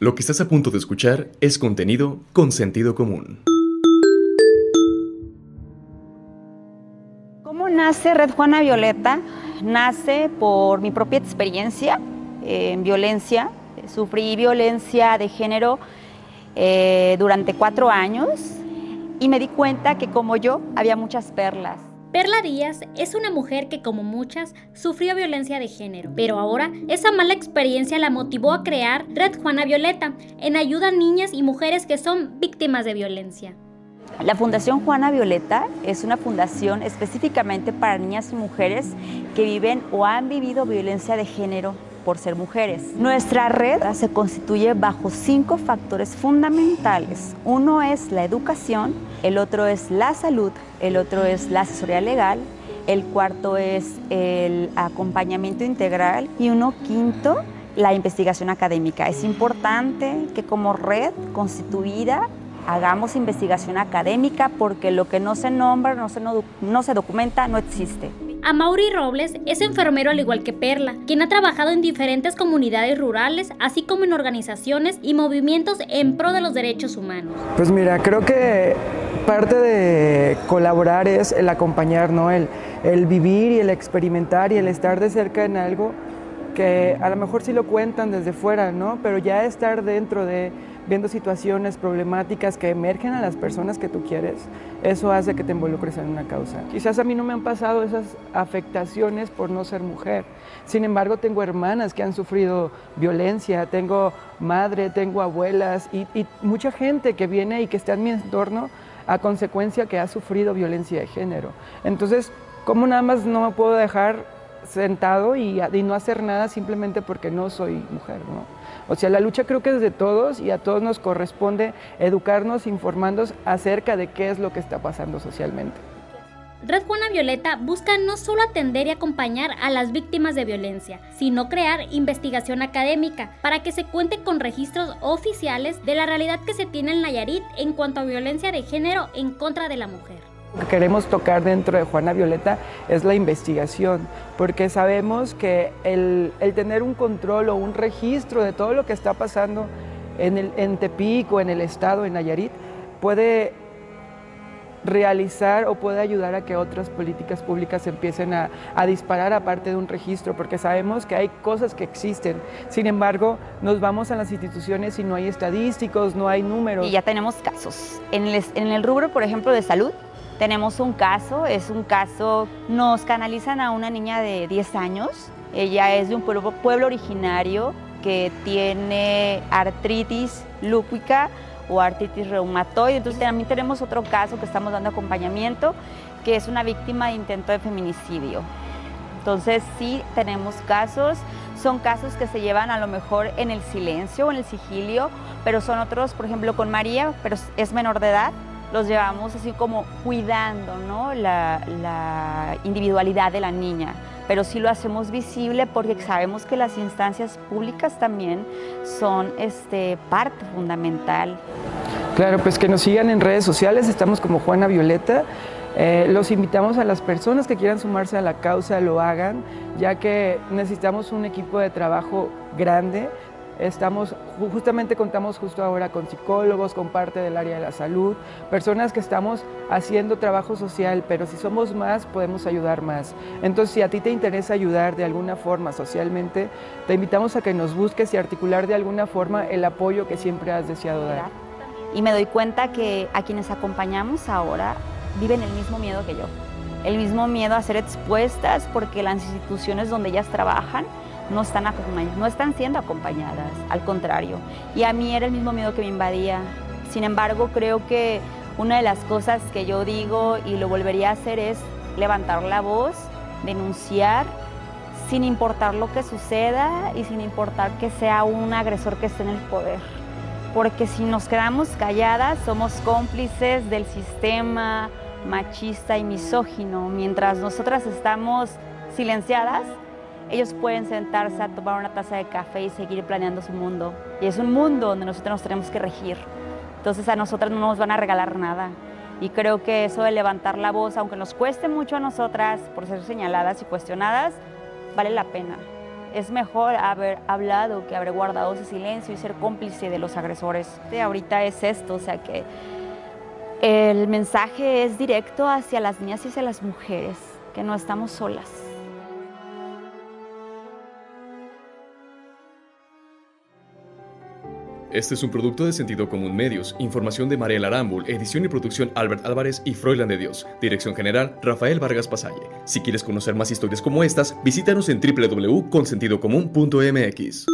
Lo que estás a punto de escuchar es contenido con sentido común. ¿Cómo nace Red Juana Violeta? Nace por mi propia experiencia en violencia. Sufrí violencia de género eh, durante cuatro años y me di cuenta que como yo había muchas perlas. Perla Díaz es una mujer que como muchas sufrió violencia de género, pero ahora esa mala experiencia la motivó a crear Red Juana Violeta en ayuda a niñas y mujeres que son víctimas de violencia. La Fundación Juana Violeta es una fundación específicamente para niñas y mujeres que viven o han vivido violencia de género por ser mujeres. Nuestra red se constituye bajo cinco factores fundamentales. Uno es la educación, el otro es la salud, el otro es la asesoría legal, el cuarto es el acompañamiento integral y uno quinto, la investigación académica. Es importante que como red constituida hagamos investigación académica porque lo que no se nombra, no se, no, se documenta, no existe. Amaury Robles es enfermero al igual que Perla, quien ha trabajado en diferentes comunidades rurales, así como en organizaciones y movimientos en pro de los derechos humanos. Pues mira, creo que parte de colaborar es el acompañar, ¿no? El, el vivir y el experimentar y el estar de cerca en algo que a lo mejor sí lo cuentan desde fuera, ¿no? Pero ya estar dentro de viendo situaciones problemáticas que emergen a las personas que tú quieres, eso hace que te involucres en una causa. Quizás a mí no me han pasado esas afectaciones por no ser mujer. Sin embargo, tengo hermanas que han sufrido violencia, tengo madre, tengo abuelas y, mucha gente que viene y que está en mi entorno a consecuencia que ha sufrido violencia de género. Entonces, ¿cómo nada más no me puedo dejar sentado y, no hacer nada simplemente porque no soy mujer? ¿no? O sea, la lucha creo que es de todos y a todos nos corresponde educarnos, informarnos acerca de qué es lo que está pasando socialmente. Red Juana Violeta busca no solo atender y acompañar a las víctimas de violencia, sino crear investigación académica para que se cuente con registros oficiales de la realidad que se tiene en Nayarit en cuanto a violencia de género en contra de la mujer. Lo que queremos tocar dentro de Juana Violeta es la investigación, porque sabemos que el, el tener un control o un registro de todo lo que está pasando en, el, en Tepic o en el estado, en Nayarit, puede realizar o puede ayudar a que otras políticas públicas empiecen a, a, disparar aparte de un registro, porque sabemos que hay cosas que existen. Sin embargo, nos vamos a las instituciones y no hay estadísticos, no hay números. Y ya tenemos casos. En el, en el rubro, por ejemplo, de salud, tenemos un caso, es un caso, nos canalizan a una niña de 10 años, ella es de un pueblo, pueblo originario que tiene artritis lúpica, o artritis reumatoide. Entonces también tenemos otro caso que estamos dando acompañamiento, que es una víctima de intento de feminicidio. Entonces sí tenemos casos, son casos que se llevan a lo mejor en el silencio o en el sigilio, pero son otros, por ejemplo con María, pero es menor de edad, los llevamos así como cuidando ¿no? la, individualidad de la niña pero sí lo hacemos visible porque sabemos que las instancias públicas también son este, parte fundamental. Claro, pues que nos sigan en redes sociales, estamos como Juana Violeta. Eh, los invitamos a las personas que quieran sumarse a la causa, lo hagan, ya que necesitamos un equipo de trabajo grande. Estamos, justamente contamos justo ahora con psicólogos, con parte del área de la salud, personas que estamos haciendo trabajo social, pero si somos más podemos ayudar más. Entonces, si a ti te interesa ayudar de alguna forma socialmente, te invitamos a que nos busques y articular de alguna forma el apoyo que siempre has deseado dar. Y me doy cuenta que a quienes acompañamos ahora viven el mismo miedo que yo, el mismo miedo a ser expuestas porque las instituciones donde ellas trabajan no están, no están siendo acompañadas, al contrario. Y a mí era el mismo miedo que me invadía. Sin embargo, creo que una de las cosas que yo digo y lo volvería a hacer es levantar la voz, denunciar, sin importar lo que suceda y sin importar que sea un agresor que esté en el poder. Porque si nos quedamos calladas, somos cómplices del sistema machista y misógino. Mientras nosotras estamos silenciadas, ellos pueden sentarse a tomar una taza de café y seguir planeando su mundo. Y es un mundo donde nosotros nos tenemos que regir. Entonces a nosotras no nos van a regalar nada. Y creo que eso de levantar la voz, aunque nos cueste mucho a nosotras por ser señaladas y cuestionadas, vale la pena. Es mejor haber hablado que haber guardado ese silencio y ser cómplice de los agresores. De ahorita es esto, o sea que el mensaje es directo hacia las niñas y hacia las mujeres, que no estamos solas. Este es un producto de Sentido Común Medios. Información de Mariela Arambul, edición y producción Albert Álvarez y Froilan de Dios. Dirección general Rafael Vargas Pasalle. Si quieres conocer más historias como estas, visítanos en www.consentidocomún.mx.